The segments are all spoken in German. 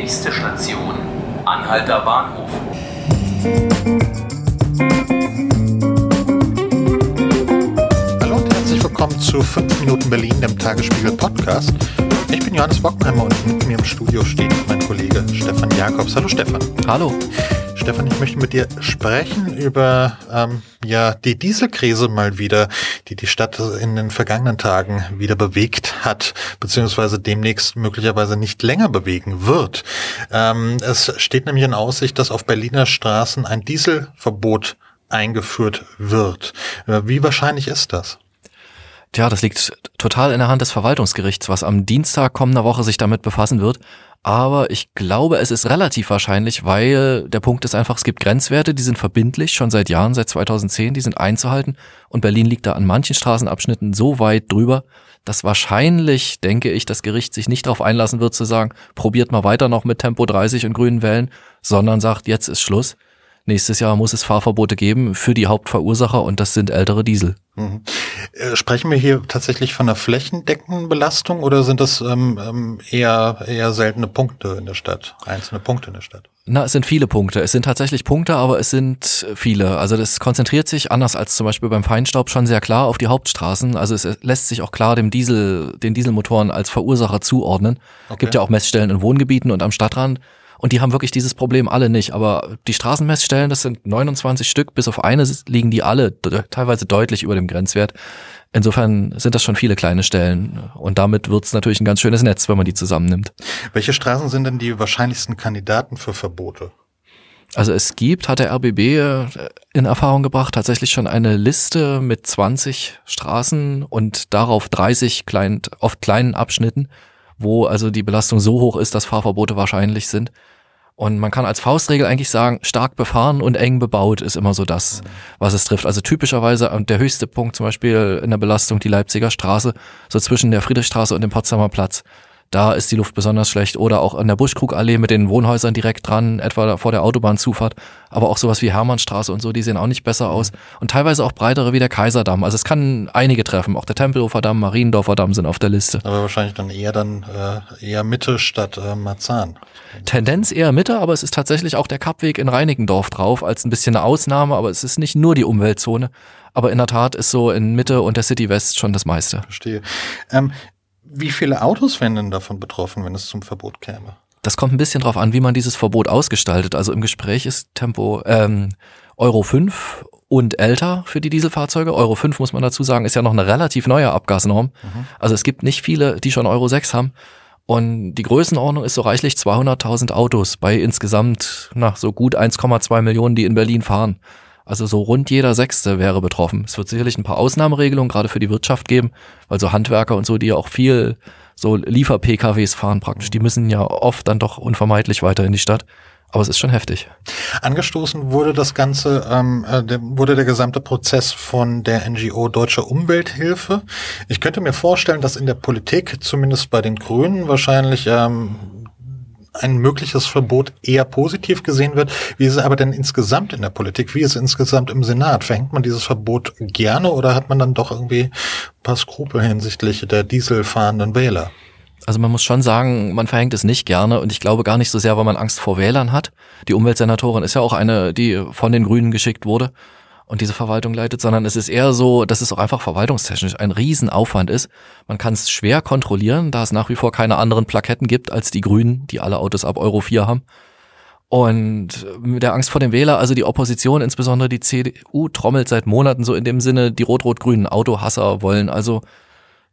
Nächste Station, Anhalter Bahnhof. Hallo und herzlich willkommen zu 5 Minuten Berlin, dem Tagesspiegel Podcast. Ich bin Johannes Bockenheimer und mit mir im Studio steht mein Kollege Stefan Jakobs. Hallo Stefan. Hallo. Stefan, ich möchte mit dir sprechen über ähm, ja die Dieselkrise mal wieder, die die Stadt in den vergangenen Tagen wieder bewegt hat, beziehungsweise demnächst möglicherweise nicht länger bewegen wird. Ähm, es steht nämlich in Aussicht, dass auf Berliner Straßen ein Dieselverbot eingeführt wird. Äh, wie wahrscheinlich ist das? Tja, das liegt total in der Hand des Verwaltungsgerichts, was am Dienstag kommender Woche sich damit befassen wird. Aber ich glaube, es ist relativ wahrscheinlich, weil der Punkt ist einfach, es gibt Grenzwerte, die sind verbindlich, schon seit Jahren, seit 2010, die sind einzuhalten. Und Berlin liegt da an manchen Straßenabschnitten so weit drüber, dass wahrscheinlich, denke ich, das Gericht sich nicht darauf einlassen wird zu sagen, probiert mal weiter noch mit Tempo 30 und grünen Wellen, sondern sagt, jetzt ist Schluss. Nächstes Jahr muss es Fahrverbote geben für die Hauptverursacher und das sind ältere Diesel. Mhm. Äh, sprechen wir hier tatsächlich von einer flächendeckenden Belastung oder sind das ähm, ähm, eher, eher seltene Punkte in der Stadt, einzelne Punkte in der Stadt? Na, es sind viele Punkte. Es sind tatsächlich Punkte, aber es sind viele. Also das konzentriert sich anders als zum Beispiel beim Feinstaub schon sehr klar auf die Hauptstraßen. Also es lässt sich auch klar dem Diesel, den Dieselmotoren als Verursacher zuordnen. Okay. Gibt ja auch Messstellen in Wohngebieten und am Stadtrand. Und die haben wirklich dieses Problem alle nicht. Aber die Straßenmessstellen, das sind 29 Stück, bis auf eine liegen die alle teilweise deutlich über dem Grenzwert. Insofern sind das schon viele kleine Stellen. Und damit wird es natürlich ein ganz schönes Netz, wenn man die zusammennimmt. Welche Straßen sind denn die wahrscheinlichsten Kandidaten für Verbote? Also es gibt, hat der RBB äh, in Erfahrung gebracht, tatsächlich schon eine Liste mit 20 Straßen und darauf 30 klein, oft kleinen Abschnitten, wo also die Belastung so hoch ist, dass Fahrverbote wahrscheinlich sind. Und man kann als Faustregel eigentlich sagen, stark befahren und eng bebaut ist immer so das, was es trifft. Also typischerweise der höchste Punkt zum Beispiel in der Belastung die Leipziger Straße, so zwischen der Friedrichstraße und dem Potsdamer Platz. Da ist die Luft besonders schlecht. Oder auch an der Buschkrugallee mit den Wohnhäusern direkt dran, etwa vor der Autobahnzufahrt. Aber auch sowas wie Hermannstraße und so, die sehen auch nicht besser aus. Und teilweise auch breitere wie der Kaiserdamm. Also es kann einige treffen. Auch der Tempelhofer Damm, Mariendorfer Damm sind auf der Liste. Aber wahrscheinlich dann eher dann äh, eher Mitte statt äh, Marzahn. Tendenz eher Mitte, aber es ist tatsächlich auch der Kappweg in Reinickendorf drauf, als ein bisschen eine Ausnahme, aber es ist nicht nur die Umweltzone. Aber in der Tat ist so in Mitte und der City West schon das meiste. Verstehe. Ähm, wie viele Autos wären denn davon betroffen, wenn es zum Verbot käme? Das kommt ein bisschen drauf an, wie man dieses Verbot ausgestaltet. Also im Gespräch ist Tempo ähm, Euro 5 und älter für die Dieselfahrzeuge. Euro 5 muss man dazu sagen, ist ja noch eine relativ neue Abgasnorm. Mhm. Also es gibt nicht viele, die schon Euro 6 haben. Und die Größenordnung ist so reichlich 200.000 Autos bei insgesamt na, so gut 1,2 Millionen, die in Berlin fahren. Also so rund jeder Sechste wäre betroffen. Es wird sicherlich ein paar Ausnahmeregelungen gerade für die Wirtschaft geben, weil so Handwerker und so, die ja auch viel so Liefer-PKWs fahren praktisch, die müssen ja oft dann doch unvermeidlich weiter in die Stadt. Aber es ist schon heftig. Angestoßen wurde das Ganze, ähm, äh, der, wurde der gesamte Prozess von der NGO Deutsche Umwelthilfe. Ich könnte mir vorstellen, dass in der Politik, zumindest bei den Grünen, wahrscheinlich ähm, ein mögliches Verbot eher positiv gesehen wird. Wie ist es aber denn insgesamt in der Politik? Wie ist es insgesamt im Senat? Verhängt man dieses Verbot gerne oder hat man dann doch irgendwie ein paar Skrupel hinsichtlich der dieselfahrenden Wähler? Also man muss schon sagen, man verhängt es nicht gerne und ich glaube gar nicht so sehr, weil man Angst vor Wählern hat. Die Umweltsenatorin ist ja auch eine, die von den Grünen geschickt wurde und diese Verwaltung leitet, sondern es ist eher so, dass es auch einfach verwaltungstechnisch ein Riesenaufwand ist. Man kann es schwer kontrollieren, da es nach wie vor keine anderen Plaketten gibt als die Grünen, die alle Autos ab Euro 4 haben. Und mit der Angst vor dem Wähler, also die Opposition, insbesondere die CDU, trommelt seit Monaten so in dem Sinne, die rot-rot-grünen Autohasser wollen also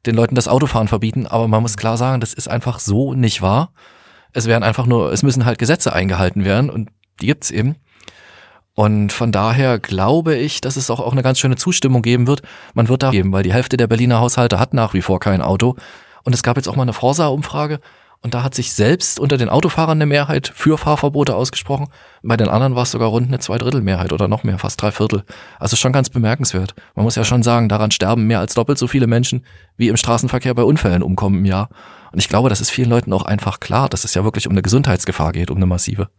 den Leuten das Autofahren verbieten. Aber man muss klar sagen, das ist einfach so nicht wahr. Es werden einfach nur, es müssen halt Gesetze eingehalten werden und die gibt's eben. Und von daher glaube ich, dass es auch, auch eine ganz schöne Zustimmung geben wird. Man wird da geben, weil die Hälfte der Berliner Haushalte hat nach wie vor kein Auto. Und es gab jetzt auch mal eine Forsa-Umfrage und da hat sich selbst unter den Autofahrern eine Mehrheit für Fahrverbote ausgesprochen. Bei den anderen war es sogar rund eine Zweidrittelmehrheit oder noch mehr, fast drei Viertel. Also schon ganz bemerkenswert. Man muss ja schon sagen, daran sterben mehr als doppelt so viele Menschen, wie im Straßenverkehr bei Unfällen umkommen im Jahr. Und ich glaube, das ist vielen Leuten auch einfach klar, dass es ja wirklich um eine Gesundheitsgefahr geht, um eine massive.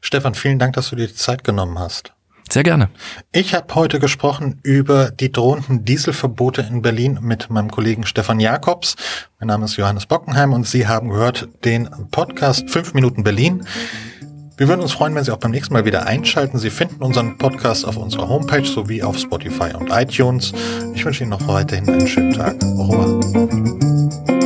Stefan, vielen Dank, dass du dir die Zeit genommen hast. Sehr gerne. Ich habe heute gesprochen über die drohenden Dieselverbote in Berlin mit meinem Kollegen Stefan Jakobs. Mein Name ist Johannes Bockenheim und Sie haben gehört den Podcast 5 Minuten Berlin. Wir würden uns freuen, wenn Sie auch beim nächsten Mal wieder einschalten. Sie finden unseren Podcast auf unserer Homepage sowie auf Spotify und iTunes. Ich wünsche Ihnen noch weiterhin einen schönen Tag. Au revoir.